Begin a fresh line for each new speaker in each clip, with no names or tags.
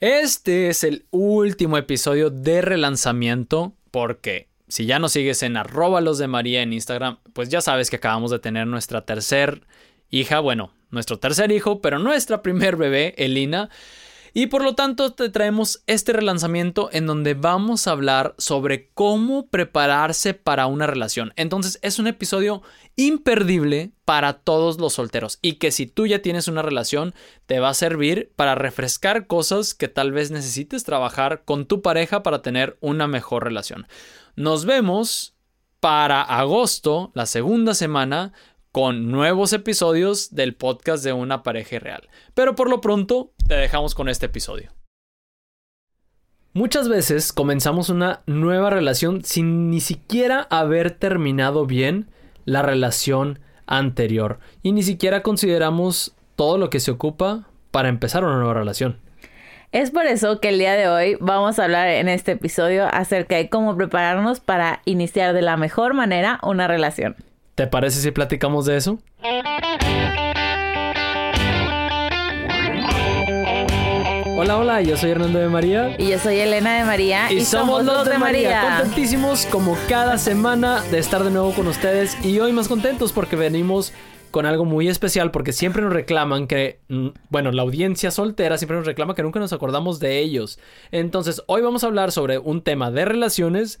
Este es el último episodio de relanzamiento porque si ya nos sigues en arroba los de María en Instagram, pues ya sabes que acabamos de tener nuestra tercer hija, bueno, nuestro tercer hijo, pero nuestra primer bebé, Elina. Y por lo tanto te traemos este relanzamiento en donde vamos a hablar sobre cómo prepararse para una relación. Entonces es un episodio imperdible para todos los solteros y que si tú ya tienes una relación te va a servir para refrescar cosas que tal vez necesites trabajar con tu pareja para tener una mejor relación. Nos vemos para agosto, la segunda semana, con nuevos episodios del podcast de una pareja real. Pero por lo pronto, te dejamos con este episodio. Muchas veces comenzamos una nueva relación sin ni siquiera haber terminado bien la relación anterior y ni siquiera consideramos todo lo que se ocupa para empezar una nueva relación.
Es por eso que el día de hoy vamos a hablar en este episodio acerca de cómo prepararnos para iniciar de la mejor manera una relación.
¿Te parece si platicamos de eso? Hola, hola, yo soy Hernando de María.
Y yo soy Elena de María.
Y, somos los de María. Contentísimos como cada semana de estar de nuevo con ustedes. Y hoy más contentos porque venimos con algo muy especial porque siempre nos reclaman que, mm, bueno, la audiencia soltera siempre nos reclama que nunca nos acordamos de ellos. Entonces, hoy vamos a hablar sobre un tema de relaciones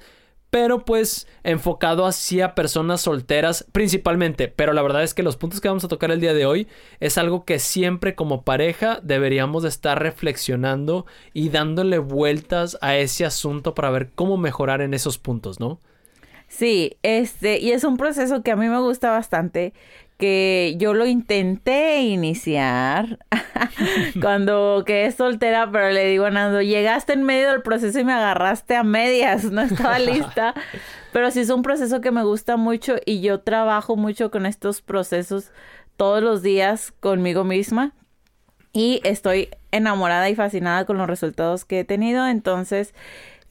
pero pues enfocado hacia personas solteras principalmente. Pero la verdad es que los puntos que vamos a tocar el día de hoy es algo que siempre como pareja deberíamos estar reflexionando y dándole vueltas a ese asunto para ver cómo mejorar en esos puntos, ¿no?
Sí, este, y es un proceso que a mí me gusta bastante, que yo lo intenté iniciar cuando quedé soltera, pero le digo a Nando, llegaste en medio del proceso y me agarraste a medias, no estaba lista. pero sí es un proceso que me gusta mucho y yo trabajo mucho con estos procesos todos los días conmigo misma y estoy enamorada y fascinada con los resultados que he tenido, entonces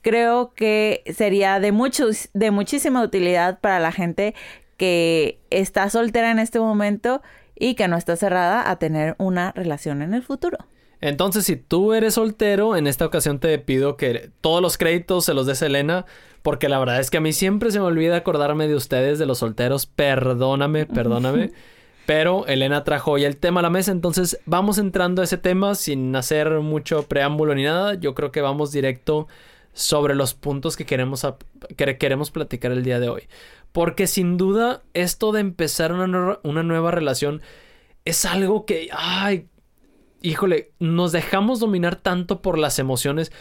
creo que sería de muchos de muchísima utilidad para la gente que está soltera en este momento y que no está cerrada a tener una relación en el futuro.
Entonces, si tú eres soltero, en esta ocasión te pido que todos los créditos se los des a Elena, porque la verdad es que a mí siempre se me olvida acordarme de ustedes, de los solteros. Perdóname, perdóname. Pero Elena trajo hoy el tema a la mesa, entonces vamos entrando a ese tema sin hacer mucho preámbulo ni nada. Yo creo que vamos directo sobre los puntos que queremos, que queremos platicar el día de hoy. Porque sin duda esto de empezar una, una nueva relación es algo que, ay, híjole, nos dejamos dominar tanto por las emociones.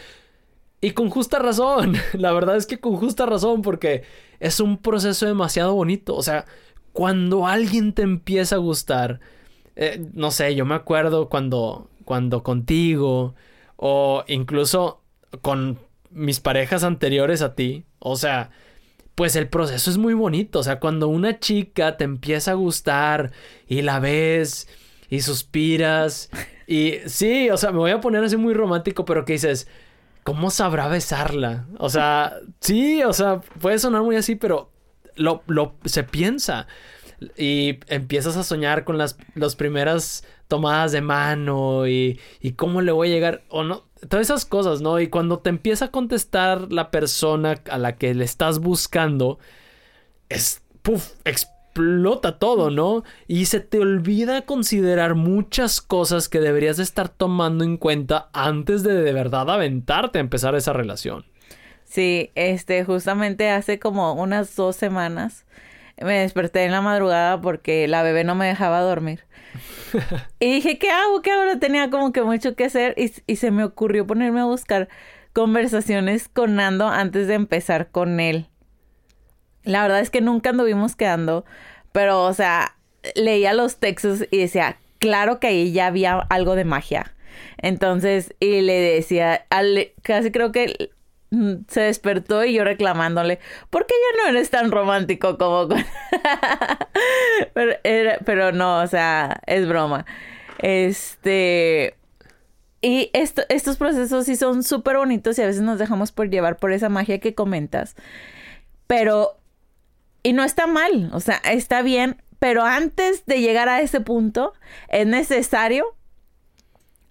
Y con justa razón, la verdad es que con justa razón, porque es un proceso demasiado bonito. O sea, cuando alguien te empieza a gustar, eh, no sé, yo me acuerdo cuando, cuando contigo, o incluso con mis parejas anteriores a ti, o sea, pues el proceso es muy bonito. O sea, cuando una chica te empieza a gustar y la ves y suspiras. Y sí, o sea, me voy a poner así muy romántico, pero que dices, ¿cómo sabrá besarla? O sea, sí, o sea, puede sonar muy así, pero lo, lo se piensa. Y empiezas a soñar con las, las primeras tomadas de mano y, y cómo le voy a llegar. O no, todas esas cosas, ¿no? Y cuando te empieza a contestar la persona a la que le estás buscando, es, puff, explota todo, ¿no? Y se te olvida considerar muchas cosas que deberías de estar tomando en cuenta antes de de verdad aventarte a empezar esa relación.
Sí, este, justamente hace como unas dos semanas me desperté en la madrugada porque la bebé no me dejaba dormir. y dije, ¿qué hago? ¿Qué hago? Tenía como que mucho que hacer y, se me ocurrió ponerme a buscar conversaciones con Nando antes de empezar con él. La verdad es que nunca anduvimos quedando, pero, o sea, leía los textos y decía, claro que ahí ya había algo de magia. Entonces, y le decía, casi creo que se despertó y yo reclamándole, ¿por qué ya no eres tan romántico como con... pero, no, o sea, es broma. Este... Y esto, estos procesos sí son súper bonitos y a veces nos dejamos por llevar por esa magia que comentas. Pero... Y no está mal, o sea, está bien, pero antes de llegar a ese punto es necesario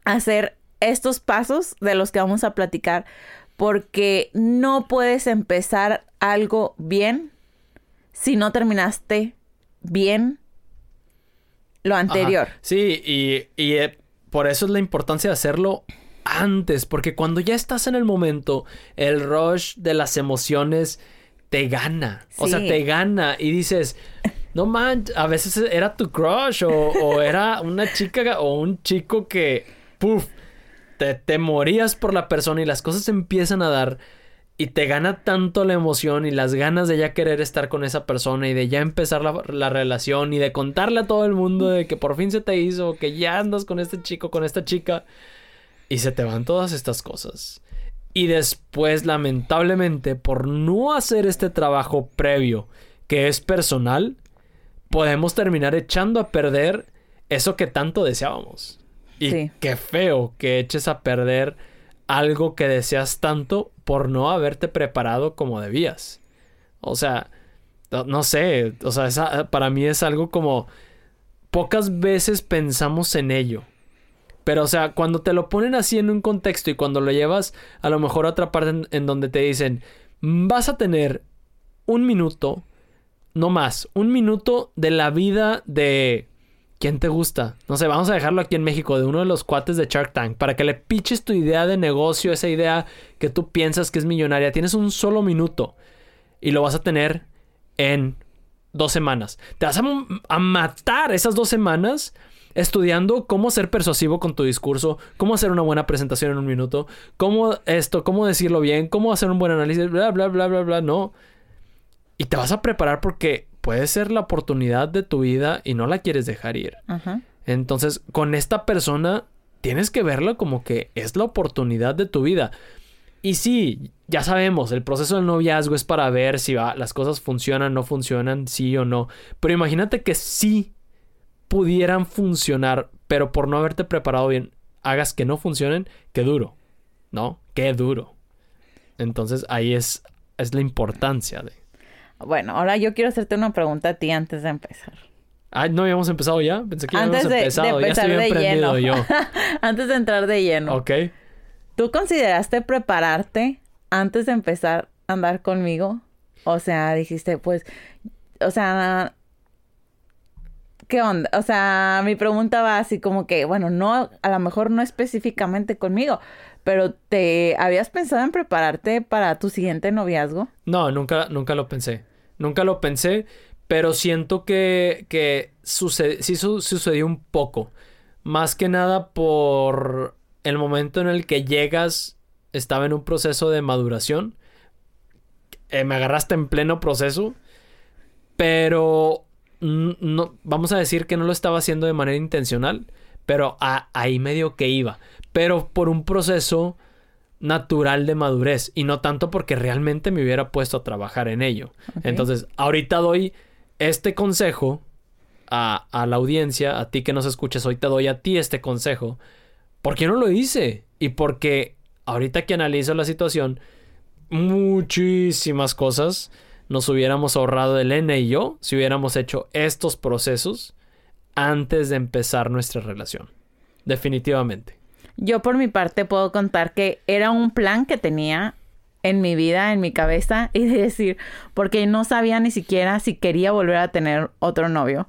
hacer estos pasos de los que vamos a platicar porque no puedes empezar algo bien si no terminaste bien lo anterior.
Sí, y, eh, por eso es la importancia de hacerlo antes, porque cuando ya estás en el momento, el rush de las emociones te gana. O sea, te gana y dices, no man, a veces era tu crush o, era una chica o un chico que, puff, te, morías por la persona y las cosas empiezan a dar y te gana tanto la emoción y las ganas de ya querer estar con esa persona y de ya empezar la, relación y de contarle a todo el mundo de que por fin se te hizo, que ya andas con este chico, con esta chica y se te van todas estas cosas. Y después, lamentablemente, por no hacer este trabajo previo, que es personal, podemos terminar echando a perder eso que tanto deseábamos. Y qué feo que eches a perder algo que deseas tanto por no haberte preparado como debías. O sea, no, sé, o sea, para mí es algo como pocas veces pensamos en ello. Pero, o sea, cuando te lo ponen así en un contexto y cuando lo llevas a lo mejor a otra parte en donde te dicen, vas a tener un minuto, no más, un minuto de la vida de ¿Quién te gusta? No sé, vamos a dejarlo aquí en México, de uno de los cuates de Shark Tank, para que le piches tu idea de negocio, esa idea que tú piensas que es millonaria. Tienes un solo minuto y lo vas a tener en dos semanas. Te vas a, matar esas dos semanas estudiando cómo ser persuasivo con tu discurso, cómo hacer una buena presentación en un minuto, cómo esto, cómo decirlo bien, cómo hacer un buen análisis, bla, bla, bla, bla, bla, no. Y te vas a preparar porque puede ser la oportunidad de tu vida y no la quieres dejar ir. Entonces, con esta persona tienes que verla como que es la oportunidad de tu vida. Y sí, ya sabemos, el proceso del noviazgo es para ver si las cosas funcionan, no funcionan, sí o no. Pero imagínate que sí pudieran funcionar, pero por no haberte preparado bien, hagas que no funcionen, qué duro, ¿no? Qué duro. Entonces ahí es, es la importancia de...
Bueno, ahora yo quiero hacerte una pregunta a ti antes de empezar.
Ah, no habíamos empezado ya. Pensé que
antes
habíamos
de,
empezado.
De empezar de lleno. yo. antes de entrar de lleno.
Ok.
¿Tú consideraste prepararte antes de empezar a andar conmigo? O sea, dijiste, pues, o sea, ¿qué onda? O sea, mi pregunta va así como que, bueno, no, a lo mejor no específicamente conmigo, pero ¿te habías pensado en prepararte para tu siguiente noviazgo?
No, nunca, nunca lo pensé. Nunca lo pensé, pero siento que, que sí sucedió un poco. Más que nada por el momento en el que llegas, estaba en un proceso de maduración. Eh, me agarraste en pleno proceso, pero no, vamos a decir que no lo estaba haciendo de manera intencional, pero ahí medio que iba pero por un proceso natural de madurez y no tanto porque realmente me hubiera puesto a trabajar en ello. Entonces, ahorita doy este consejo a, a, la audiencia, a ti que nos escuchas, hoy te doy a ti este consejo. porque no lo hice? Y porque ahorita que analizo la situación, muchísimas cosas nos hubiéramos ahorrado Elena y yo si hubiéramos hecho estos procesos antes de empezar nuestra relación. Definitivamente.
Yo por mi parte puedo contar que era un plan que tenía en mi vida, en mi cabeza, y decir, porque no sabía ni siquiera si quería volver a tener otro novio.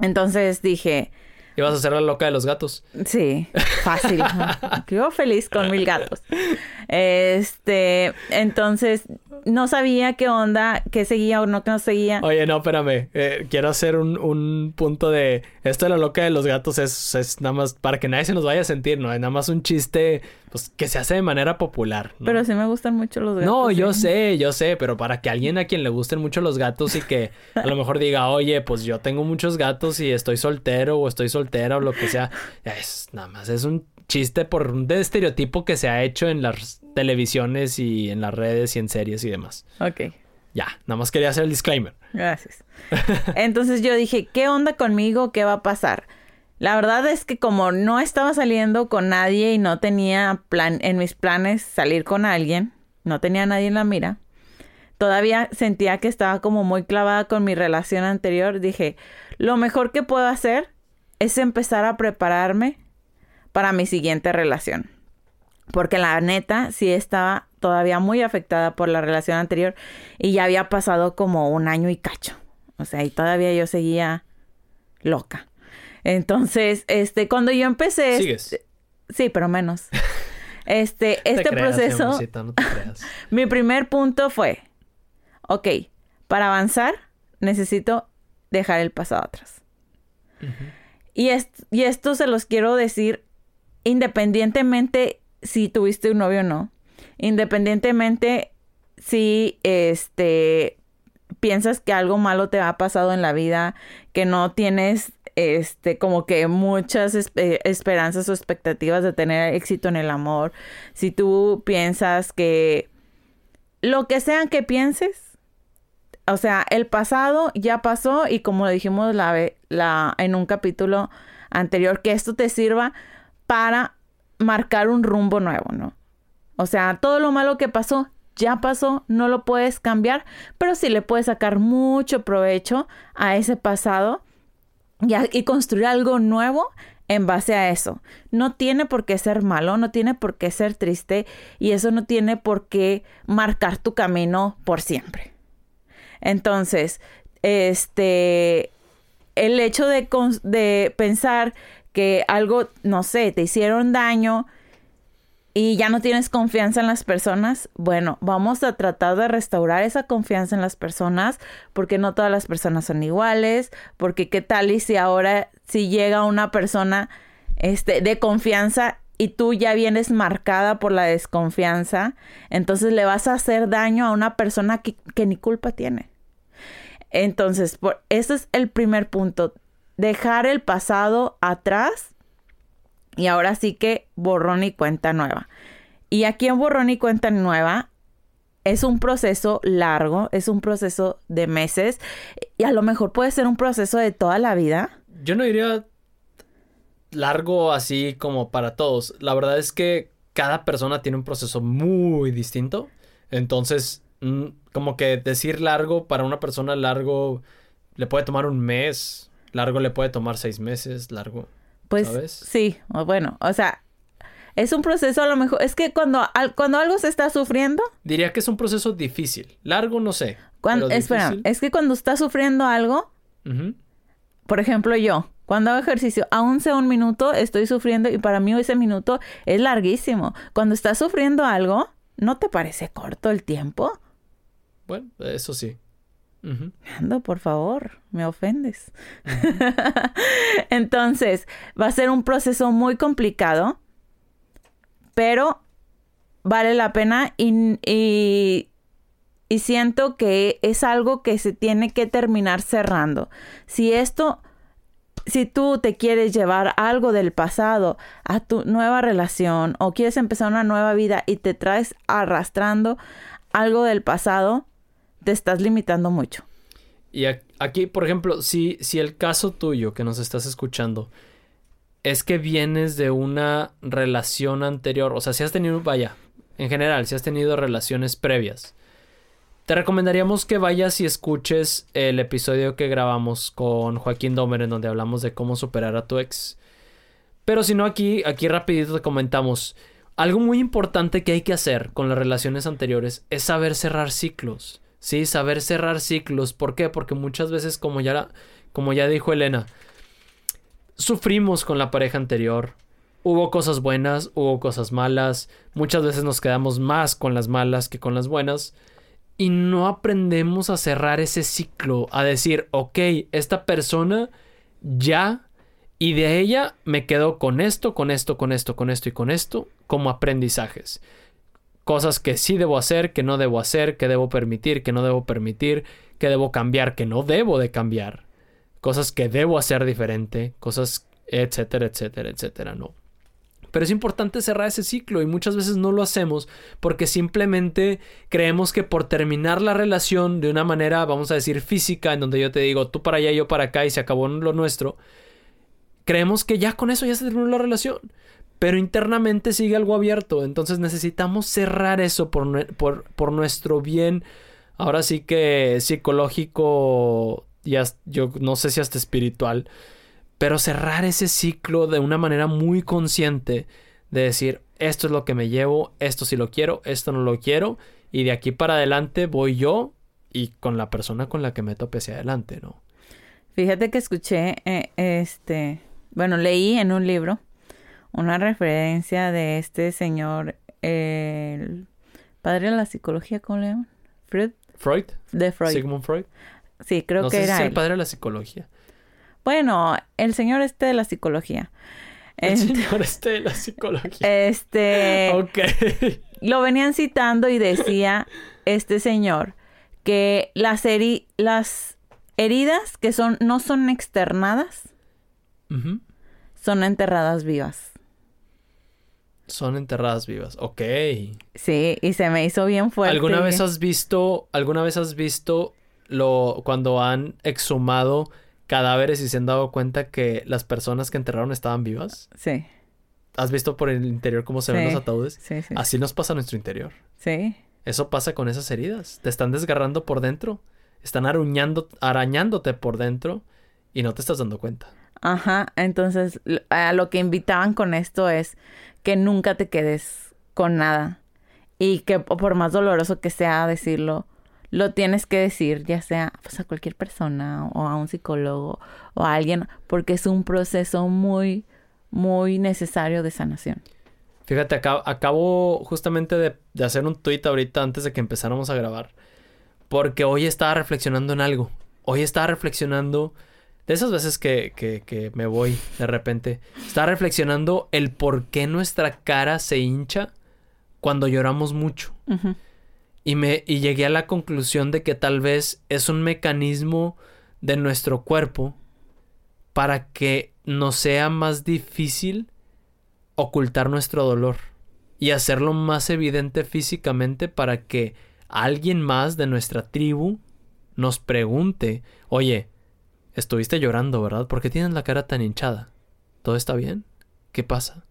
Entonces dije...
¿Ibas a ser la loca de los gatos?
Sí, fácil. Yo feliz con mil gatos. Este, entonces no sabía qué onda, qué seguía o no que no seguía.
Oye, no, espérame. Eh, quiero hacer un, un, punto de. Esto de la loca de los gatos es, es, nada más para que nadie se nos vaya a sentir, ¿no? Es nada más un chiste pues, que se hace de manera popular.
Pero sí me gustan mucho los gatos.
No, yo sé, yo sé, pero para que alguien a quien le gusten mucho los gatos y que a lo mejor diga, oye, pues yo tengo muchos gatos y estoy soltero o estoy soltera o lo que sea, es nada más, es un chiste por un estereotipo que se ha hecho en las televisiones y en las redes y en series y demás.
Ok.
Ya, nada más quería hacer el disclaimer.
Gracias. Entonces yo dije, ¿qué onda conmigo? ¿Qué va a pasar? La verdad es que como no estaba saliendo con nadie y no tenía plan en mis planes salir con alguien, no tenía nadie en la mira, todavía sentía que estaba como muy clavada con mi relación anterior, dije, lo mejor que puedo hacer es empezar a prepararme para mi siguiente relación. Porque la neta sí estaba todavía muy afectada por la relación anterior y ya había pasado como un año y cacho. O sea, y todavía yo seguía loca. Entonces, este, cuando yo empecé...
Sigues.
Sí, pero menos. Este,
Te
este
creas,
proceso,
amorcita, no te creas.
mi primer punto fue, ok, para avanzar necesito dejar el pasado atrás. Y, est- y esto se los quiero decir independientemente si tuviste un novio o no. Independientemente si este piensas que algo malo te ha pasado en la vida, que no tienes este como que muchas espe- esperanzas o expectativas de tener éxito en el amor, si tú piensas que lo que sea que pienses, o sea, el pasado ya pasó y como lo dijimos la, la, en un capítulo anterior, que esto te sirva para marcar un rumbo nuevo, ¿no? O sea, todo lo malo que pasó ya pasó, no lo puedes cambiar, pero sí le puedes sacar mucho provecho a ese pasado y, construir algo nuevo en base a eso. No tiene por qué ser malo, no tiene por qué ser triste y eso no tiene por qué marcar tu camino por siempre. Entonces, este, el hecho de, de pensar que algo, no sé, te hicieron daño y ya no tienes confianza en las personas, bueno, vamos a tratar de restaurar esa confianza en las personas porque no todas las personas son iguales, porque qué tal y si ahora si llega una persona este de confianza y tú ya vienes marcada por la desconfianza, entonces le vas a hacer daño a una persona que, que ni culpa tiene. Entonces, por, ese es el primer punto. Dejar el pasado atrás y ahora sí que borrón y cuenta nueva. Y aquí en borrón y cuenta nueva es un proceso largo, es un proceso de meses y a lo mejor puede ser un proceso de toda la vida.
Yo no diría largo así como para todos. La verdad es que cada persona tiene un proceso muy distinto. Entonces, mm, como que decir largo para una persona largo le puede tomar un mes, largo le puede tomar seis meses, largo.
Pues
¿Sabes?
sí, bueno, o sea, es un proceso a lo mejor, es que cuando, al- cuando algo se está sufriendo,
Diría que es un proceso difícil. Largo no sé.
cuando, espera,
difícil.
es que cuando está sufriendo algo, por ejemplo yo, cuando hago ejercicio, aún sea un minuto, estoy sufriendo y para mí ese minuto es larguísimo. Cuando estás sufriendo algo, ¿no te parece corto el tiempo?
Bueno, eso sí.
Ando, por favor, me ofendes. Entonces, va a ser un proceso muy complicado, pero vale la pena y, y, y siento que es algo que se tiene que terminar cerrando. Si esto, si tú te quieres llevar algo del pasado a tu nueva relación o quieres empezar una nueva vida y te traes arrastrando algo del pasado, te estás limitando mucho.
Y aquí, por ejemplo, si, si el caso tuyo que nos estás escuchando es que vienes de una relación anterior, o sea, si has tenido, vaya, en general, si has tenido relaciones previas, te recomendaríamos que vayas y escuches el episodio que grabamos con Joaquín Domer en donde hablamos de cómo superar a tu ex. Pero si no, aquí, aquí rapidito te comentamos. Algo muy importante que hay que hacer con las relaciones anteriores es saber cerrar ciclos. Sí, saber cerrar ciclos. ¿Por qué? Porque muchas veces, como ya, como ya dijo Elena, sufrimos con la pareja anterior. Hubo cosas buenas, hubo cosas malas. Muchas veces nos quedamos más con las malas que con las buenas. Y no aprendemos a cerrar ese ciclo. A decir, ok, esta persona ya y de ella me quedo con esto, con esto, con esto, con esto y con esto como aprendizajes. Cosas que sí debo hacer, que no debo hacer, que debo permitir, que no debo permitir, que debo cambiar, que no debo de cambiar. Cosas que debo hacer diferente, cosas, etcétera, etcétera, etcétera, no. Pero es importante cerrar ese ciclo y muchas veces no lo hacemos porque simplemente creemos que por terminar la relación de una manera, vamos a decir, física, en donde yo te digo tú para allá, yo para acá y se acabó lo nuestro, creemos que ya con eso ya se terminó la relación. Pero internamente sigue algo abierto. Entonces necesitamos cerrar eso por, por, por nuestro bien. Ahora sí que psicológico, y hasta- yo no sé si hasta espiritual. Pero cerrar ese ciclo de una manera muy consciente. De decir, esto es lo que me llevo, esto sí lo quiero, esto no lo quiero, y de aquí para adelante voy yo y con la persona con la que me tope hacia adelante, ¿no?
Fíjate que escuché, eh, este, bueno, leí en un libro una referencia de este señor, el padre de la psicología, ¿cómo le llaman? Freud.
Freud.
De Freud.
Sigmund Freud.
Sí, creo
no
que
sé
era
si es el padre de la psicología.
Bueno, el señor este de la psicología.
El
Este,
señor este de la psicología.
este
ok.
lo venían citando y decía este señor que las, heri- las heridas que son no son externadas, son enterradas vivas.
Son enterradas vivas. Ok.
Sí, y se me hizo bien fuerte.
¿Alguna vez has visto, alguna vez has visto lo cuando han exhumado cadáveres y se han dado cuenta que las personas que enterraron estaban vivas?
Sí,
¿Has visto por el interior cómo se ven los ataúdes?
sí, sí.
Así nos pasa a nuestro interior.
Sí,
Eso pasa con esas heridas. Te están desgarrando por dentro. Están aruñando, arañándote por dentro y no te estás dando cuenta.
Ajá. Entonces, a lo que invitaban con esto es que nunca te quedes con nada. Y que po- por más doloroso que sea decirlo, lo tienes que decir, ya sea pues, a cualquier persona o a un psicólogo o a alguien, porque es un proceso muy, muy necesario de sanación.
Fíjate, acabo, acabo justamente de, de hacer un tweet ahorita antes de que empezáramos a grabar. Porque hoy estaba reflexionando en algo. Hoy estaba reflexionando de esas veces que, que, que me voy de repente. Estaba reflexionando el por qué nuestra cara se hincha cuando lloramos mucho. Y, me, y llegué a la conclusión de que tal vez es un mecanismo de nuestro cuerpo para que nos sea más difícil ocultar nuestro dolor y hacerlo más evidente físicamente para que alguien más de nuestra tribu nos pregunte, oye, estuviste llorando, ¿verdad? ¿Por qué tienes la cara tan hinchada? ¿Todo está bien? ¿Qué pasa?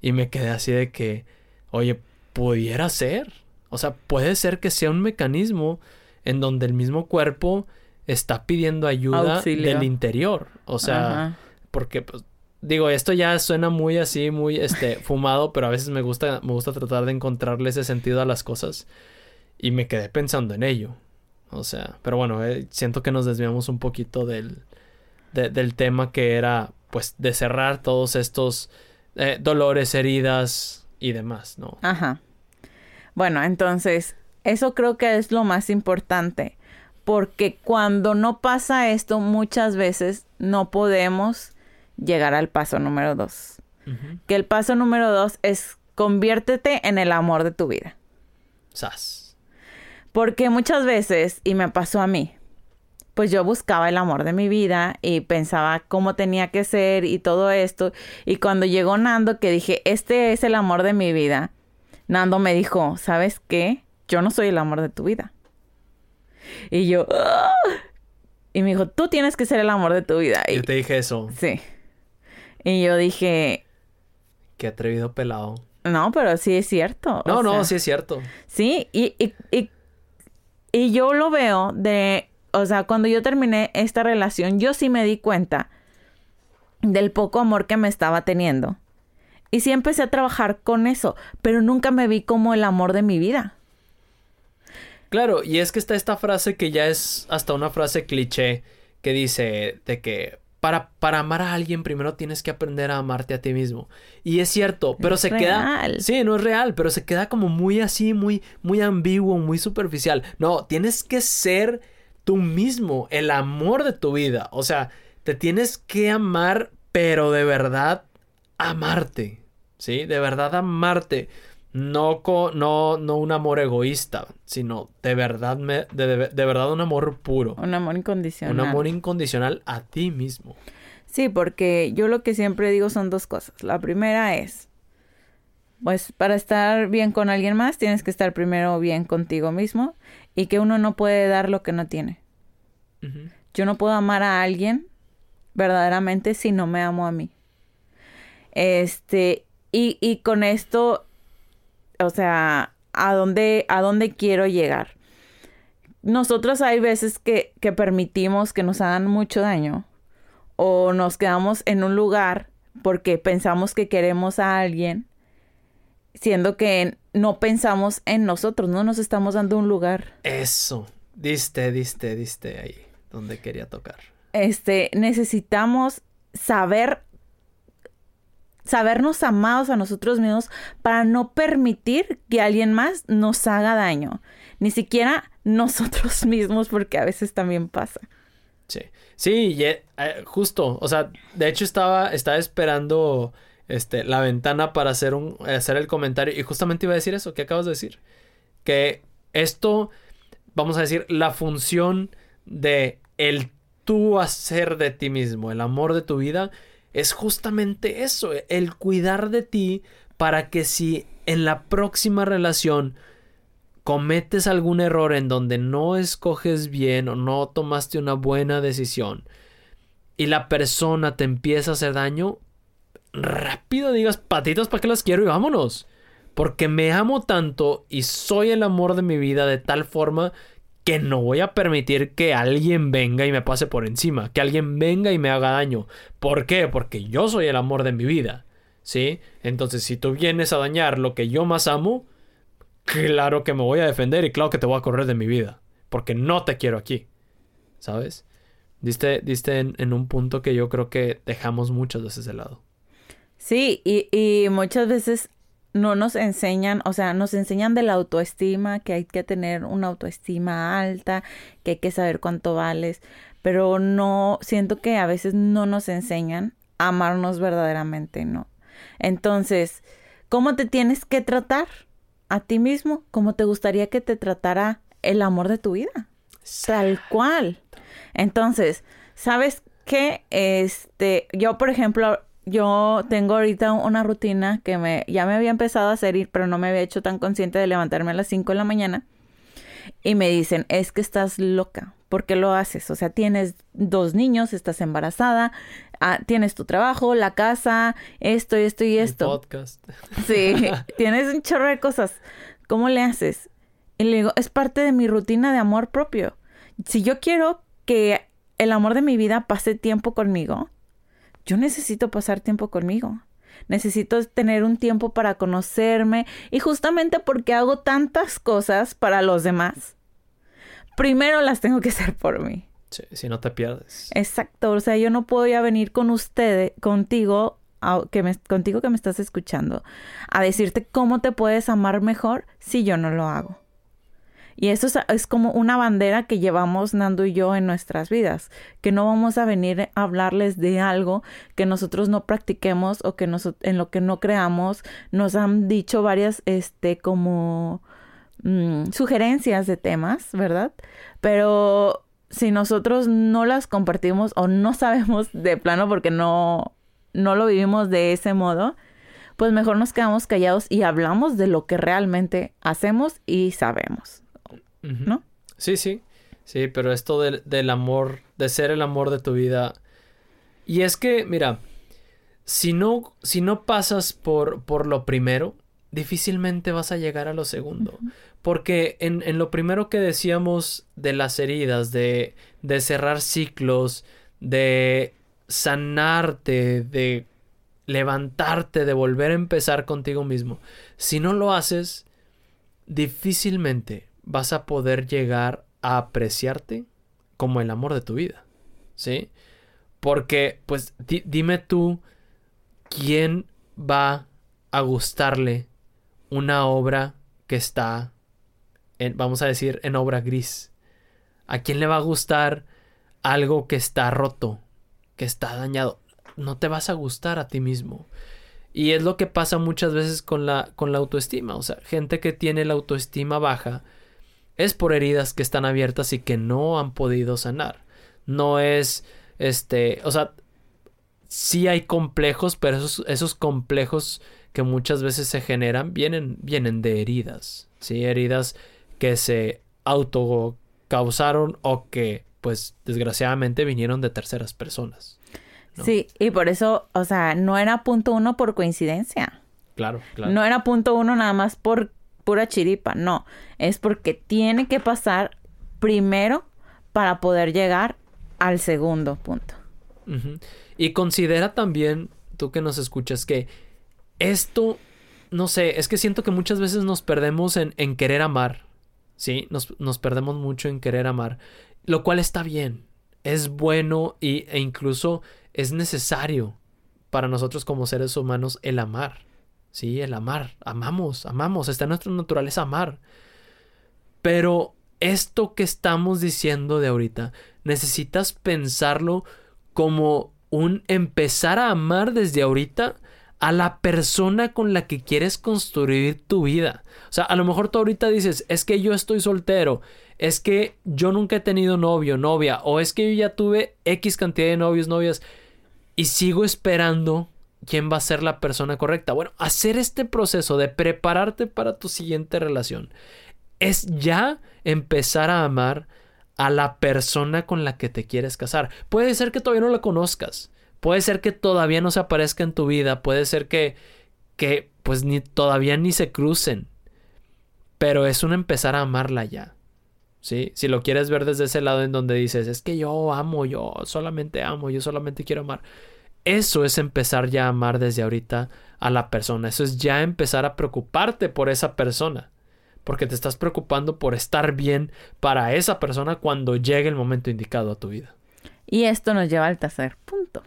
Y me quedé así de que, oye, pudiera ser. O sea, puede ser que sea un mecanismo en donde el mismo cuerpo está pidiendo ayuda
Auxilio.
del interior. O sea,
Ajá.
porque pues digo, esto ya suena muy así, muy este fumado, pero a veces me gusta me gusta tratar de encontrarle ese sentido a las cosas y me quedé pensando en ello. O sea, pero bueno, eh, siento que nos desviamos un poquito del de- del tema que era pues de cerrar todos estos eh, dolores, heridas y demás, ¿no?
Ajá. Bueno, entonces, eso creo que es lo más importante, porque cuando no pasa esto, muchas veces no podemos llegar al paso número dos. Que el paso número dos es conviértete en el amor de tu vida.
Sas.
Porque muchas veces, y me pasó a mí, pues yo buscaba el amor de mi vida y pensaba cómo tenía que ser y todo esto. Y cuando llegó Nando, que dije, este es el amor de mi vida, Nando me dijo, ¿sabes qué? Yo no soy el amor de tu vida. Y yo, "Ah". y me dijo, tú tienes que ser el amor de tu vida. Y,
Yo te dije eso.
Sí. Y yo dije,
Qué atrevido pelado.
no, pero sí es cierto.
No,
o
no,
sea,
sí es cierto.
Sí, y, y, y, y yo lo veo de, o sea, cuando yo terminé esta relación, yo sí me di cuenta del poco amor que me estaba teniendo. Y sí empecé a trabajar con eso, pero nunca me vi como el amor de mi vida.
Claro, y es que está esta frase que ya es hasta una frase cliché que dice de que para, para amar a alguien primero tienes que aprender a amarte a ti mismo. Y es cierto, pero
Es
se queda...
real.
Sí, no es real, pero se queda como muy así, muy, muy ambiguo, muy superficial. No, tienes que ser tú mismo, el amor de tu vida. O sea, te tienes que amar, pero de verdad amarte. ¿Sí? De verdad amarte. No, co- no, no un amor egoísta, sino de verdad, me- de, de- de verdad un amor puro.
Un amor incondicional.
Un amor incondicional a ti mismo.
Sí, porque yo lo que siempre digo son dos cosas. La primera es, pues para estar bien con alguien más, tienes que estar primero bien contigo mismo y que uno no puede dar lo que no tiene. Yo no puedo amar a alguien verdaderamente si no me amo a mí. Este, y, y con esto, o sea, ¿a dónde, a dónde quiero llegar? Nosotros hay veces que, que permitimos que nos hagan mucho daño o nos quedamos en un lugar porque pensamos que queremos a alguien siendo que no pensamos en nosotros, no nos estamos dando un lugar.
Eso, diste, diste, diste ahí donde quería tocar.
Este, necesitamos saber sabernos amados a nosotros mismos para no permitir que alguien más nos haga daño, ni siquiera nosotros mismos porque a veces también pasa.
Sí. Sí, eh, justo, o sea, de hecho estaba estaba esperando este, la ventana para hacer, un, hacer el comentario. Y justamente iba a decir eso que acabas de decir. Que esto, vamos a decir, la función de el tú hacer de ti mismo, el amor de tu vida, es justamente eso, el cuidar de ti para que si en la próxima relación cometes algún error en donde no escoges bien o no tomaste una buena decisión y la persona te empieza a hacer daño, rápido digas patitas para que las quiero y vámonos. Porque me amo tanto y soy el amor de mi vida de tal forma que no voy a permitir que alguien venga y me pase por encima, que alguien venga y me haga daño. ¿Por qué? Porque yo soy el amor de mi vida. ¿Sí? Entonces, si tú vienes a dañar lo que yo más amo, claro que me voy a defender y claro que te voy a correr de mi vida. Porque no te quiero aquí. ¿Sabes? Diste, diste en, un punto que yo creo que dejamos muchas veces de lado.
Sí, y muchas veces no nos enseñan, o sea, nos enseñan de la autoestima, que hay que tener una autoestima alta, que hay que saber cuánto vales, pero no, siento que a veces no nos enseñan a amarnos verdaderamente, ¿no? Entonces, ¿cómo te tienes que tratar a ti mismo? ¿Cómo te gustaría que te tratara el amor de tu vida? Tal cual. Entonces, ¿sabes qué? Este, yo, por ejemplo, yo tengo ahorita una rutina que me ya me había empezado a hacer, pero no me había hecho tan consciente de levantarme a las 5 de la mañana. Y me dicen, es que estás loca. ¿Por qué lo haces? O sea, tienes dos niños, estás embarazada, ah, tienes tu trabajo, la casa, esto y esto y esto. El podcast. Sí, tienes un chorro de cosas. ¿Cómo le haces? Y le digo, es parte de mi rutina de amor propio. Si yo quiero que el amor de mi vida pase tiempo conmigo, yo necesito pasar tiempo conmigo. Necesito tener un tiempo para conocerme y justamente porque hago tantas cosas para los demás, primero las tengo que hacer por mí.
Sí, si no te pierdes.
Exacto, o sea, yo no puedo ya venir con ustedes, contigo, que me, contigo que me estás escuchando, a decirte cómo te puedes amar mejor si yo no lo hago. Y eso es, como una bandera que llevamos Nando y yo en nuestras vidas, que no vamos a venir a hablarles de algo que nosotros no practiquemos o que en lo que no creamos. Nos han dicho varias, este, como mm, sugerencias de temas, ¿verdad? Pero si nosotros no las compartimos o no sabemos de plano porque no, no lo vivimos de ese modo, pues mejor nos quedamos callados y hablamos de lo que realmente hacemos y sabemos. ¿No?
Sí, sí. Sí, pero esto del, amor, de ser el amor de tu vida. Y es que, mira, si no, si no pasas por, por lo primero, difícilmente vas a llegar a lo segundo. Porque en, en, lo primero que decíamos de las heridas, de, de cerrar ciclos, de sanarte, de levantarte, de volver a empezar contigo mismo, si no lo haces, difícilmente vas a poder llegar a apreciarte como el amor de tu vida. ¿Sí? Porque, pues, dime tú, ¿quién va a gustarle una obra que está, vamos a decir, en obra gris? ¿A quién le va a gustar algo que está roto, que está dañado? No te vas a gustar a ti mismo. Y es lo que pasa muchas veces con la, con la autoestima. O sea, gente que tiene la autoestima baja, es por heridas que están abiertas y que no han podido sanar. No es, este, o sea, sí hay complejos, pero esos, esos complejos que muchas veces se generan vienen, vienen de heridas, ¿sí? Heridas que se auto causaron o que, pues, desgraciadamente vinieron de terceras personas.
Sí, y por eso, o sea, no era punto uno por coincidencia.
Claro, claro.
No era punto uno nada más por pura chiripa, no, es porque tiene que pasar primero para poder llegar al segundo punto.
Y considera también, tú que nos escuchas, que esto no sé, es que siento que muchas veces nos perdemos en, querer amar, ¿sí? Nos, nos, perdemos mucho en querer amar, lo cual está bien, es bueno y, e incluso es necesario para nosotros como seres humanos el amar, ¿sí? El amar, amamos, amamos, está en nuestra naturaleza amar. Pero esto que estamos diciendo de ahorita, necesitas pensarlo como un empezar a amar desde ahorita a la persona con la que quieres construir tu vida. O sea, a lo mejor tú ahorita dices, es que yo estoy soltero, es que yo nunca he tenido novio, novia, o es que yo ya tuve X cantidad de novios, novias, y sigo esperando quién va a ser la persona correcta. Bueno, hacer este proceso de prepararte para tu siguiente relación es ya empezar a amar a la persona con la que te quieres casar. Puede ser que todavía no la conozcas. Puede ser que todavía no se aparezca en tu vida, puede ser que, que pues ni todavía ni se crucen. Pero es un empezar a amarla ya. ¿Sí? Si lo quieres ver desde ese lado en donde dices, es que yo amo, yo solamente amo, yo solamente quiero amar. Eso es empezar ya a amar desde ahorita a la persona. Eso es ya empezar a preocuparte por esa persona. Porque te estás preocupando por estar bien para esa persona cuando llegue el momento indicado a tu vida.
Y esto nos lleva al tercer punto.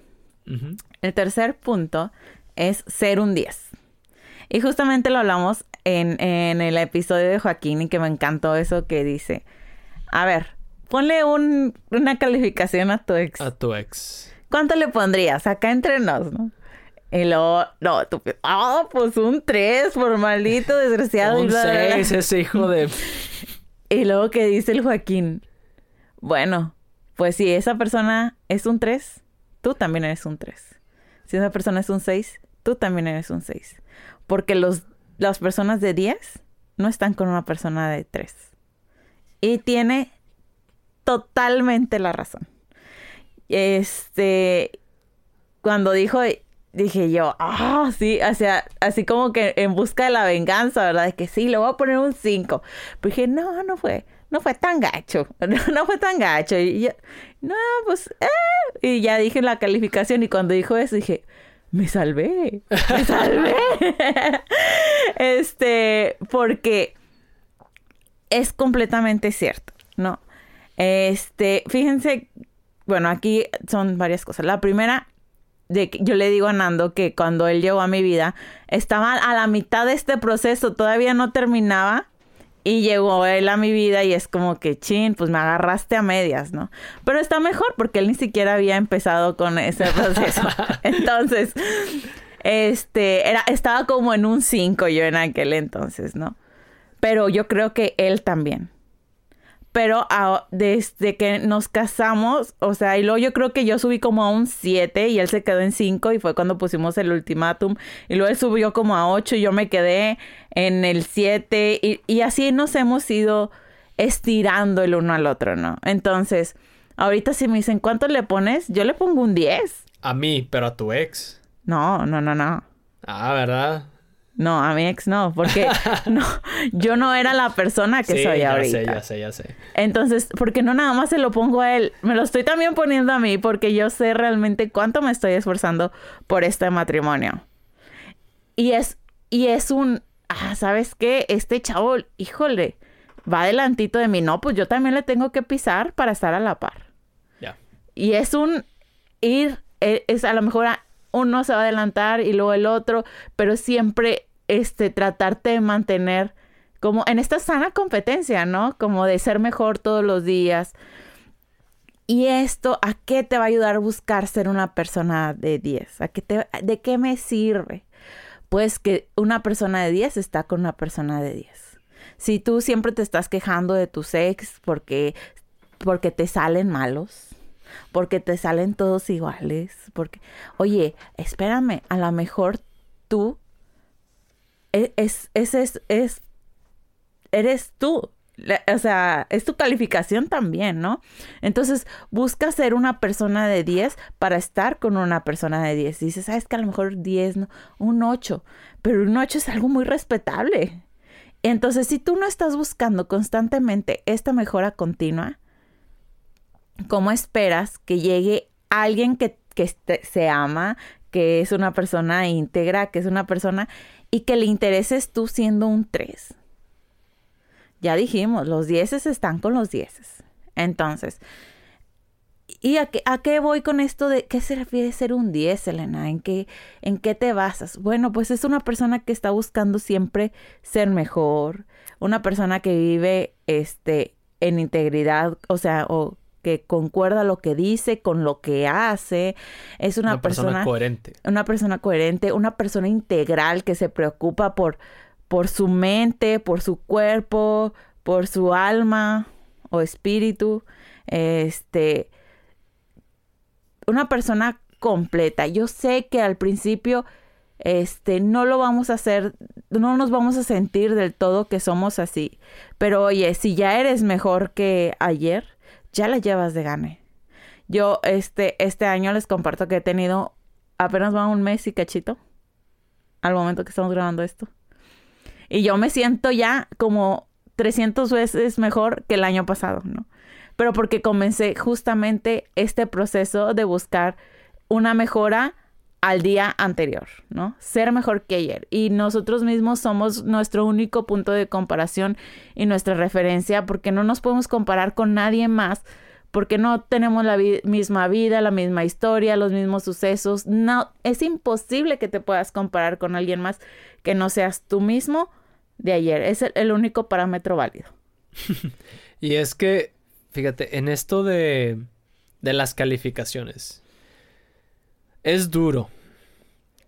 El tercer punto es ser un 10. Y justamente lo hablamos en, el episodio de Joaquín y que me encantó eso que dice. A ver, ponle una calificación a tu ex.
A tu ex.
¿Cuánto le pondrías? Acá entre nos, ¿no? Y luego, no, tú, ah, pues un 3, por maldito desgraciado.
Un 6, ese hijo de...
y luego que dice el Joaquín, bueno, pues si esa persona es un 3, tú también eres un 3. Si esa persona es un 6, tú también eres un 6. Porque los, las personas de 10 no están con una persona de 3. Y tiene totalmente la razón. Este, cuando dijo, dije yo, ah, sí, o sea, así como que en busca de la venganza, ¿verdad? De que sí, le voy a poner un 5. Pero dije, no, no fue no fue tan gacho, no, fue tan gacho. Y yo, no, pues, eh. Y ya dije la calificación y cuando dijo eso dije, me salvé, me salvé. este, porque es completamente cierto, ¿no? Este, fíjense, bueno, aquí son varias cosas. La primera, de que yo le digo a Nando que cuando él llegó a mi vida, estaba a la mitad de este proceso, todavía no terminaba y llegó él a mi vida y es como que, chin, pues me agarraste a medias, ¿no? Pero está mejor porque él ni siquiera había empezado con ese proceso. Entonces, este, era, estaba como en un 5 yo en aquel entonces, ¿no? Pero yo creo que él también pero desde que nos casamos, o sea, y luego yo creo que yo subí como a un 7 y él se quedó en 5 y fue cuando pusimos el ultimátum y luego él subió como a 8 y yo me quedé en el 7 y, y así nos hemos ido estirando el uno al otro, ¿no? Entonces, ahorita si me dicen, ¿cuánto le pones? Yo le pongo un 10.
A mí, pero a tu ex.
No, no, no, no.
Ah, ¿verdad?
No, a mi ex no, porque no, yo no era la persona que soy
ya
ahorita.
Ya sé, ya sé, ya sé.
Entonces, porque no nada más se lo pongo a él, me lo estoy también poniendo a mí porque yo sé realmente cuánto me estoy esforzando por este matrimonio. Y es, y es un, ah, ¿sabes qué? Este chavo, híjole, va adelantito de mí. No, pues yo también le tengo que pisar para estar a la par.
Ya.
Y es un ir, e, es a lo mejor a, uno se va a adelantar y luego el otro, pero siempre este tratarte de mantener como en esta sana competencia, ¿no? Como de ser mejor todos los días. Y esto, ¿a qué te va a ayudar a buscar ser una persona de 10? ¿A qué te, ¿De qué me sirve? Pues que una persona de 10 está con una persona de 10. Si tú siempre te estás quejando de tu ex porque, porque te salen malos, porque te salen todos iguales, porque, oye, espérame, a lo mejor tú e, es, es, es, es eres tú. O sea, es tu calificación también, ¿no? Entonces, busca ser una persona de 10 para estar con una persona de 10. Dices, sabes que a lo mejor 10, no, un 8, pero un 8 es algo muy respetable. Entonces, si tú no estás buscando constantemente esta mejora continua, ¿cómo esperas que llegue alguien que, que se ama, que es una persona íntegra, que es una persona y que le intereses tú siendo un 3. Ya dijimos, los 10 están con los 10. Entonces, ¿y a qué, a qué, voy con esto de qué se refiere ser un 10, Elena? ¿En qué, ¿En qué te basas? Bueno, pues es una persona que está buscando siempre ser mejor, una persona que vive este, en integridad, o sea, o que concuerda lo que dice con lo que hace. Es una, persona,
coherente.
Una persona coherente, una persona integral que se preocupa por, por su mente, por su cuerpo, por su alma o espíritu. Este, una persona completa. Yo sé que al principio este, no lo vamos a hacer, no nos vamos a sentir del todo que somos así. Pero oye, si ya eres mejor que ayer, ya la llevas de gane. Yo este, este año les comparto que he tenido apenas va un mes y cachito al momento que estamos grabando esto. Y yo me siento ya como 300 veces mejor que el año pasado, ¿no? Pero porque comencé justamente este proceso de buscar una mejora al día anterior, ¿no? Ser mejor que ayer. Y nosotros mismos somos nuestro único punto de comparación y nuestra referencia porque no nos podemos comparar con nadie más porque no tenemos la misma vida, la misma historia, los mismos sucesos. No, es imposible que te puedas comparar con alguien más que no seas tú mismo de ayer. Es el, el único parámetro válido.
y es que, fíjate, en esto de, de las calificaciones, es duro.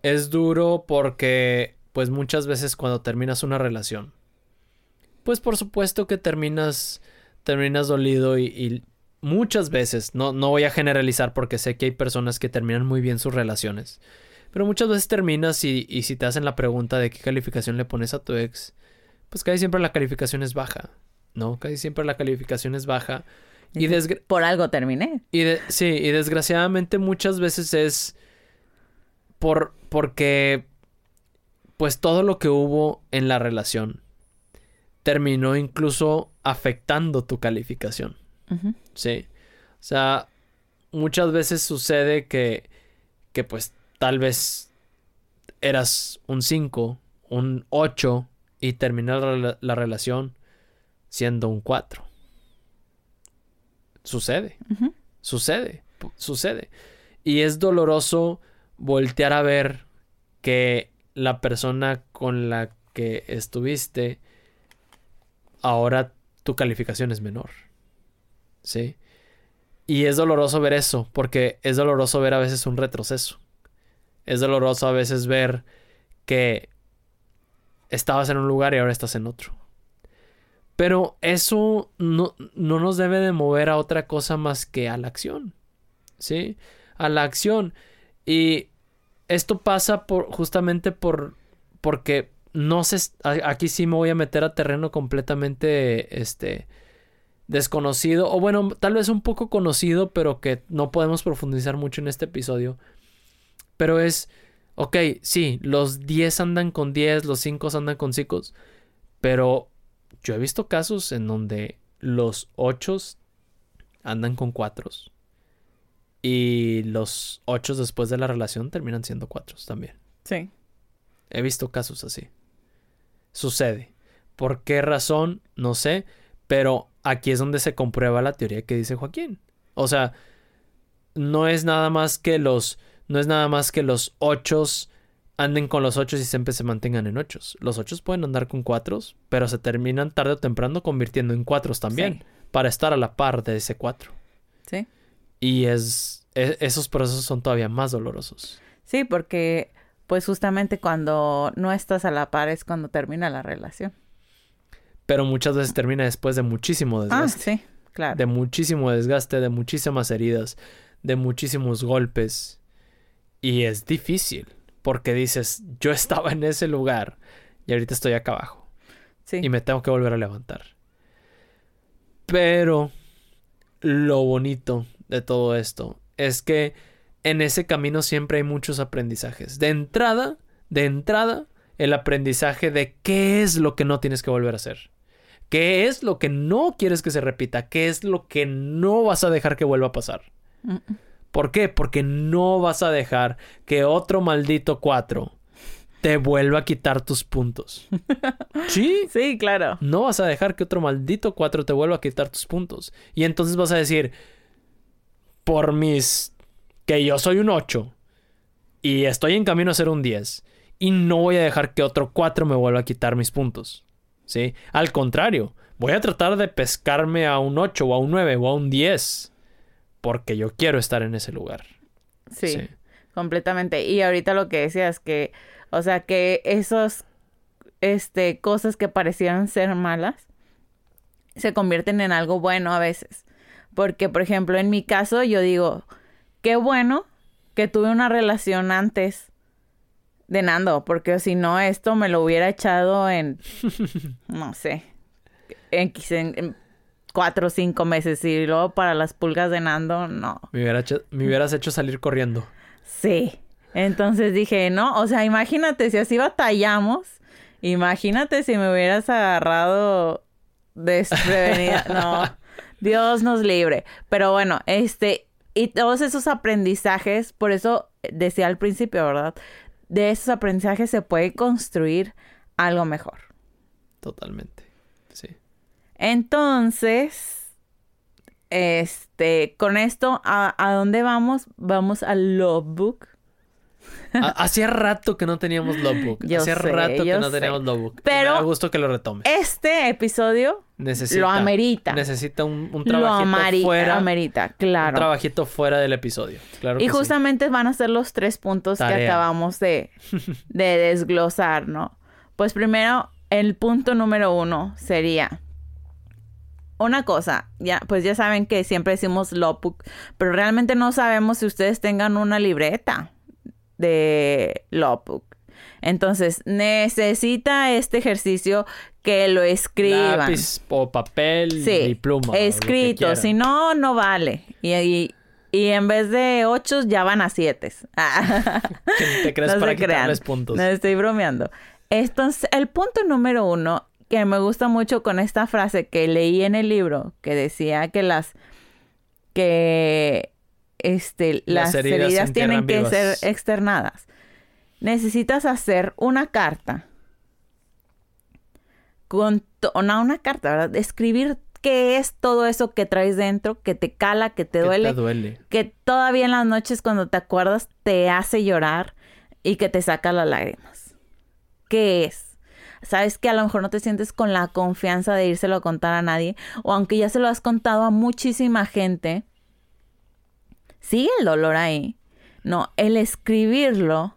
Es duro porque, pues muchas veces cuando terminas una relación, pues por supuesto que terminas, terminas dolido y, muchas veces, no, no voy a generalizar porque sé que hay personas que terminan muy bien sus relaciones, pero muchas veces terminas y, y si te hacen la pregunta de qué calificación le pones a tu ex, pues casi siempre la calificación es baja, ¿no? Casi siempre la calificación es baja.
Y por algo terminé.
Y sí, y desgraciadamente muchas veces es por, porque, pues todo lo que hubo en la relación terminó incluso afectando tu calificación. Sí. O sea, muchas veces sucede que, que pues tal vez eras un 5, un 8 y terminó la, relación siendo un 4. Sucede. Sucede. Sucede. Y es doloroso voltear a ver que la persona con la que estuviste, ahora tu calificación es menor. ¿Sí? Y es doloroso ver eso, porque es doloroso ver a veces un retroceso. Es doloroso a veces ver que estabas en un lugar y ahora estás en otro. Pero eso no, no nos debe de mover a otra cosa más que a la acción. ¿Sí? A la acción. Y esto pasa por justamente por porque no sé aquí sí me voy a meter a terreno completamente este desconocido o bueno, tal vez un poco conocido, pero que no podemos profundizar mucho en este episodio. Pero es ok, sí, los 10 andan con 10, los 5 andan con 5, pero yo he visto casos en donde los 8 andan con 4 y los ocho después de la relación terminan siendo cuatro también.
Sí.
He visto casos así. Sucede. ¿Por qué razón? No sé. Pero aquí es donde se comprueba la teoría que dice Joaquín. O sea, no es nada más que los. No es nada más que los ochos anden con los ocho y siempre se mantengan en ochos. Los ochos pueden andar con cuatros, pero se terminan tarde o temprano convirtiendo en cuatros también. Para estar a la par de ese cuatro.
Sí.
Y es, e, esos procesos son todavía más dolorosos.
Sí, porque pues justamente cuando no estás a la par es cuando termina la relación.
Pero muchas veces termina después de muchísimo ah, desgaste.
Ah, sí, claro.
De muchísimo desgaste, de muchísimas heridas, de muchísimos golpes. Y es difícil, porque dices, yo estaba en ese lugar y ahorita estoy acá abajo.
Sí.
Y me tengo que volver a levantar. Pero lo bonito de todo esto es que en ese camino siempre hay muchos aprendizajes. De entrada, de entrada, el aprendizaje de qué es lo que no tienes que volver a hacer. ¿Qué es lo que no quieres que se repita? ¿Qué es lo que no vas a dejar que vuelva a pasar? ¿Por qué? Porque no vas a dejar que otro maldito cuatro te vuelva a quitar tus puntos. sí.
Sí, claro.
No vas a dejar que otro maldito 4 te vuelva a quitar tus puntos. Y entonces vas a decir, por mis... que yo soy un 8 y estoy en camino a ser un 10 y no voy a dejar que otro 4 me vuelva a quitar mis puntos. ¿Sí? Al contrario, voy a tratar de pescarme a un 8 o a un 9 o a un 10 porque yo quiero estar en ese lugar.
Sí, sí. completamente. Y ahorita lo que decías que, o sea, que esos, este, cosas que parecían ser malas, se convierten en algo bueno a veces. Porque, por ejemplo, en mi caso, yo digo, qué bueno que tuve una relación antes de Nando, porque si no, esto me lo hubiera echado en, no sé, en, en, cuatro o cinco meses y luego para las pulgas de Nando, no.
Me, hubiera me hubieras hecho salir corriendo.
Sí. Entonces dije, no, o sea, imagínate si así batallamos, imagínate si me hubieras agarrado desprevenida. No, Dios nos libre. Pero bueno, este, y todos esos aprendizajes, por eso decía al principio, ¿verdad? De esos aprendizajes se puede construir algo mejor.
Totalmente, sí.
Entonces, este, con esto, ¿a, a dónde vamos? Vamos al Lovebook.
Hacía rato que no teníamos Logbook. Hacía rato que no teníamos Logbook.
Pero
me da gusto que lo retome.
Este episodio necesita, lo amerita.
Necesita un, un trabajito
lo
fuera.
amerita, claro.
Un trabajito fuera del episodio. Claro
y justamente van a ser los tres puntos que acabamos de, de desglosar, ¿no? Pues primero, el punto número uno sería una cosa, ya, pues ya saben que siempre decimos logbook, pero realmente no sabemos si ustedes tengan una libreta de Logbook. Entonces, necesita este ejercicio que lo escriban.
Lápiz o papel y pluma.
Escrito, si no, no vale. Y, y, en vez de ocho, ya van a siete.
¿Te crees para quitarles puntos?
No estoy bromeando. Entonces, el punto número uno que me gusta mucho con esta frase que leí en el libro, que decía que las que este, las, heridas, tienen que ser externadas. Necesitas hacer una carta. Con no, una carta, ¿verdad? Escribir qué es todo eso que traes dentro, que te cala, que te duele.
duele.
Que todavía en las noches cuando te acuerdas te hace llorar y que te saca las lágrimas. ¿Qué es? Sabes que a lo mejor no te sientes con la confianza de írselo a contar a nadie, o aunque ya se lo has contado a muchísima gente, sigue el dolor ahí. No, el escribirlo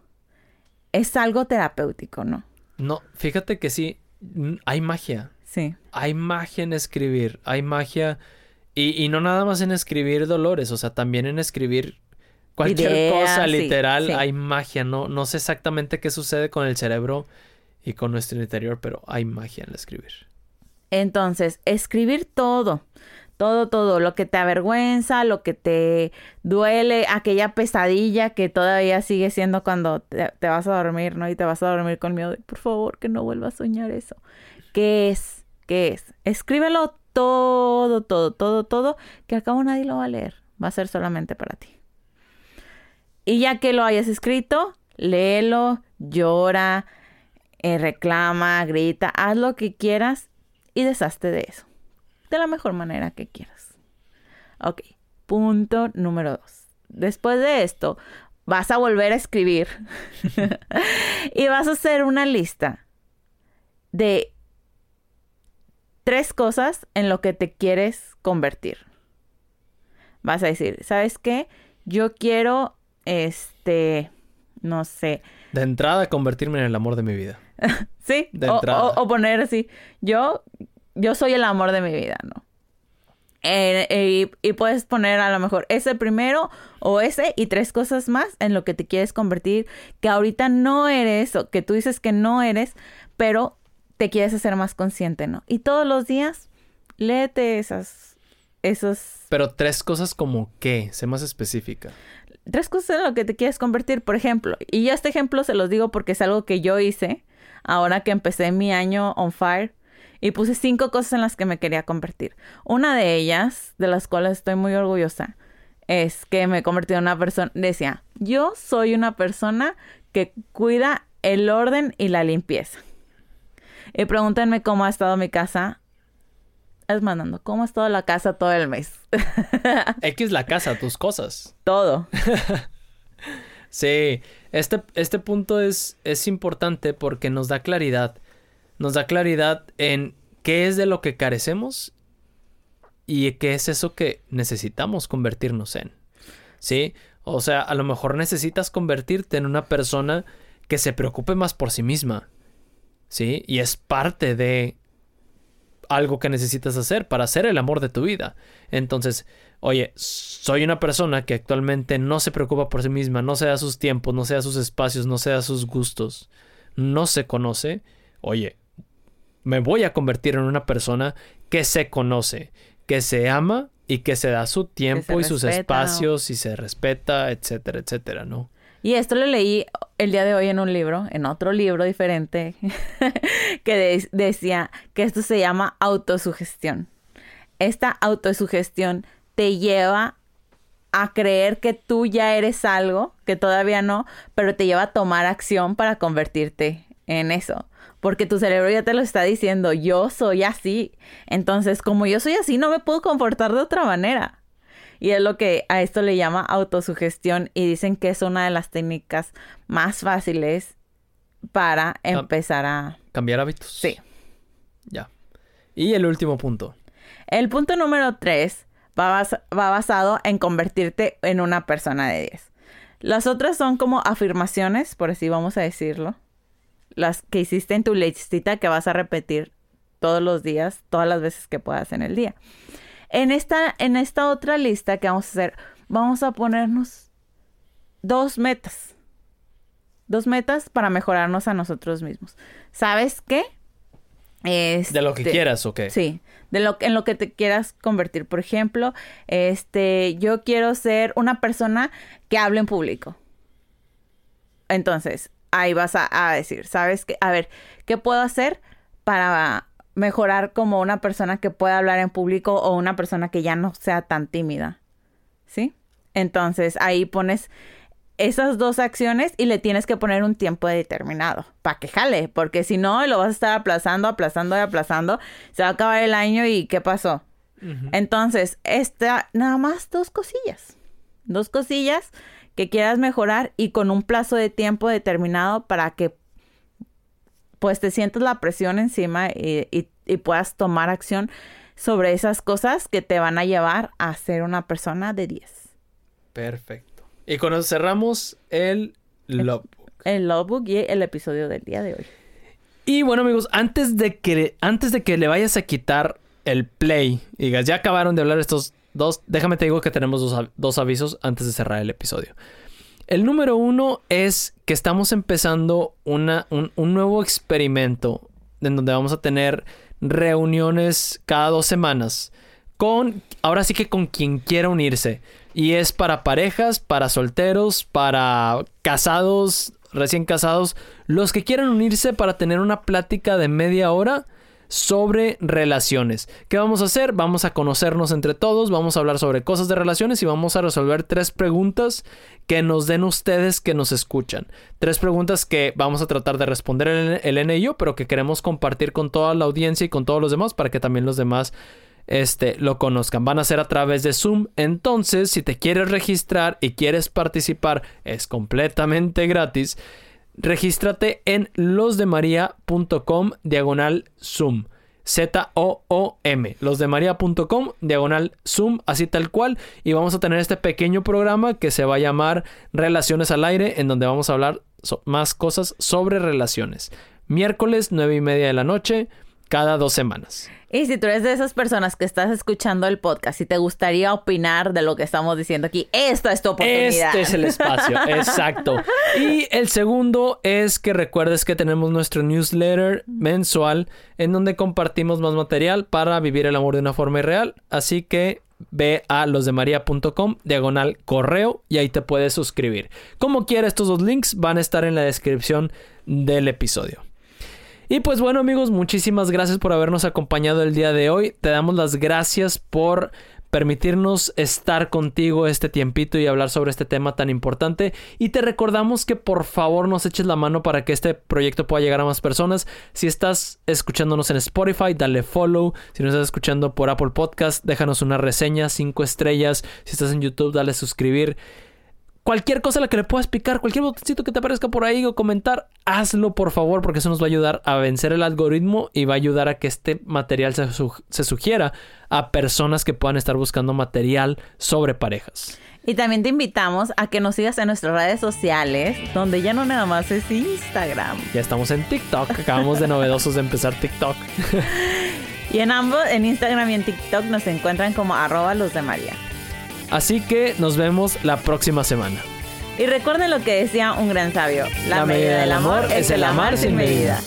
es algo terapéutico, ¿no?
No, fíjate que sí, hay magia.
Sí.
Hay magia en escribir, hay magia. Y, no nada más en escribir dolores, o sea, también en escribir cualquier cosa literal, hay magia. No, no sé exactamente qué sucede con el cerebro y con nuestro interior, pero hay magia en el escribir.
Entonces, escribir todo. Todo, todo, lo que te avergüenza, lo que te duele, aquella pesadilla que todavía sigue siendo cuando te, vas a dormir, ¿no? Y te vas a dormir con miedo. Por favor, que no vuelvas a soñar eso. ¿Qué es? ¿Qué es? Escríbelo todo, todo, todo, todo, que al cabo nadie lo va a leer. Va a ser solamente para ti. Y ya que lo hayas escrito, léelo, llora, eh, reclama, grita, haz lo que quieras y deshazte de eso de la mejor manera que quieras. Ok, punto número dos. Después de esto, vas a volver a escribir y vas a hacer una lista de tres cosas en lo que te quieres convertir. Vas a decir, ¿sabes qué? Yo quiero, este, no sé.
De entrada, convertirme en el amor de mi vida.
sí, de entrada. o, poner así, yo yo soy el amor de mi vida, ¿no? Eh, eh, y, puedes poner a lo mejor ese primero o ese y tres cosas más en lo que te quieres convertir, que ahorita no eres o que tú dices que no eres, pero te quieres hacer más consciente, ¿no? Y todos los días léete esas, esos...
Pero tres cosas como qué, sé más específica.
Tres cosas en lo que te quieres convertir, por ejemplo. Y yo este ejemplo se los digo porque es algo que yo hice ahora que empecé mi año on fire y puse cinco cosas en las que me quería convertir. Una de ellas, de las cuales estoy muy orgullosa, es que me he convertido en una persona, decía, yo soy una persona que cuida el orden y la limpieza. Y pregúntenme cómo ha estado mi casa. Es mandando, ¿cómo ha estado la casa todo el mes?
X la casa, tus cosas.
Todo.
sí, este, este punto es, es importante porque nos da claridad. Nos da claridad en qué es de lo que carecemos y qué es eso que necesitamos convertirnos en. ¿Sí? O sea, a lo mejor necesitas convertirte en una persona que se preocupe más por sí misma. ¿Sí? Y es parte de algo que necesitas hacer para hacer el amor de tu vida. Entonces, oye, soy una persona que actualmente no se preocupa por sí misma, no se da sus tiempos, no se da sus espacios, no se da sus gustos, no se conoce. Oye, me voy a convertir en una persona que se conoce, que se ama y que se da su tiempo y sus espacios y se respeta, etcétera, etcétera, ¿no?
Y esto lo leí el día de hoy en un libro, en otro libro diferente, que decía que esto se llama autosugestión. Esta autosugestión te lleva a creer que tú ya eres algo, que todavía no, pero te lleva a tomar acción para convertirte en eso. Porque tu cerebro ya te lo está diciendo, yo soy así. Entonces, como yo soy así, no me puedo comportar de otra manera. Y es lo que a esto le llama autosugestión y dicen que es una de las técnicas más fáciles para empezar a...
Cambiar hábitos.
Sí.
Ya. Y el último punto.
El punto número tres va, va basado en convertirte en una persona de 10. Las otras son como afirmaciones, por así vamos a decirlo. Las que hiciste en tu listita que vas a repetir todos los días, todas las veces que puedas en el día. En esta, en esta otra lista que vamos a hacer, vamos a ponernos dos metas. Dos metas para mejorarnos a nosotros mismos. ¿Sabes qué?
de lo que este, quieras, ¿o qué?
Sí, de lo en lo que te quieras convertir. Por ejemplo, este, yo quiero ser una persona que hable en público. Entonces, ahí vas a, a decir, ¿sabes qué? A ver, ¿qué puedo hacer para mejorar como una persona que pueda hablar en público o una persona que ya no sea tan tímida. ¿Sí? Entonces ahí pones esas dos acciones y le tienes que poner un tiempo determinado para que jale, porque si no lo vas a estar aplazando, aplazando y aplazando, se va a acabar el año y ¿qué pasó? Entonces, esta, nada más dos cosillas, dos cosillas que quieras mejorar y con un plazo de tiempo determinado para que pues te sientes la presión encima y, puedas tomar acción sobre esas cosas que te van a llevar a ser una persona de 10.
Perfecto. Y con eso cerramos el logbook.
El logbook y el episodio del día de hoy.
Y bueno amigos, antes de que, antes de que le vayas a quitar el play y digas, ya acabaron de hablar estos dos, déjame te digo que tenemos dos, dos avisos antes de cerrar el episodio. El número uno es que estamos empezando una, un, nuevo experimento en donde vamos a tener reuniones cada dos semanas con, ahora sí que con quien quiera unirse. Y es para parejas, para solteros, para casados, recién casados, los que quieran unirse para tener una plática de media hora sobre relaciones. ¿Qué vamos a hacer? Vamos a conocernos entre todos, vamos a hablar sobre cosas de relaciones y vamos a resolver tres preguntas que nos den ustedes que nos escuchan. Tres preguntas que vamos a tratar de responder el, el y yo, pero que queremos compartir con toda la audiencia y con todos los demás para que también los demás este, lo conozcan. Van a ser a través de Zoom. Entonces, si te quieres registrar y quieres participar, es completamente gratis regístrate en losdemaria.com diagonal Zoom. Z-O-O-M. Losdemaria.com diagonal Zoom, así tal cual. Y vamos a tener este pequeño programa que se va a llamar Relaciones al Aire, en donde vamos a hablar más cosas sobre relaciones. Miércoles, nueve y media de la noche, cada dos semanas.
Y si tú eres de esas personas que estás escuchando el podcast y te gustaría opinar de lo que estamos diciendo aquí, esta es tu oportunidad.
Este es el espacio, exacto. Y el segundo es que recuerdes que tenemos nuestro newsletter mensual en donde compartimos más material para vivir el amor de una forma irreal. Así que ve a losdemaria.com diagonal correo y ahí te puedes suscribir. Como quiera, estos dos links van a estar en la descripción del episodio. Y pues bueno amigos, muchísimas gracias por habernos acompañado el día de hoy. Te damos las gracias por permitirnos estar contigo este tiempito y hablar sobre este tema tan importante. Y te recordamos que por favor nos eches la mano para que este proyecto pueda llegar a más personas. Si estás escuchándonos en Spotify, dale follow. Si nos estás escuchando por Apple Podcast, déjanos una reseña, cinco estrellas. Si estás en YouTube, dale suscribir cualquier cosa a la que le puedas picar, cualquier botoncito que te aparezca por ahí o comentar, hazlo por favor, porque eso nos va a ayudar a vencer el algoritmo y va a ayudar a que este material se, se sugiera a personas que puedan estar buscando material sobre parejas.
Y también te invitamos a que nos sigas en nuestras redes sociales, donde ya no nada más es Instagram.
Ya estamos en TikTok, acabamos de novedosos de empezar TikTok.
y en ambos, en Instagram y en TikTok, nos encuentran como arroba los de María.
Así que nos vemos la próxima semana.
Y recuerden lo que decía un gran sabio. La, medida del amor es el amar sin medida.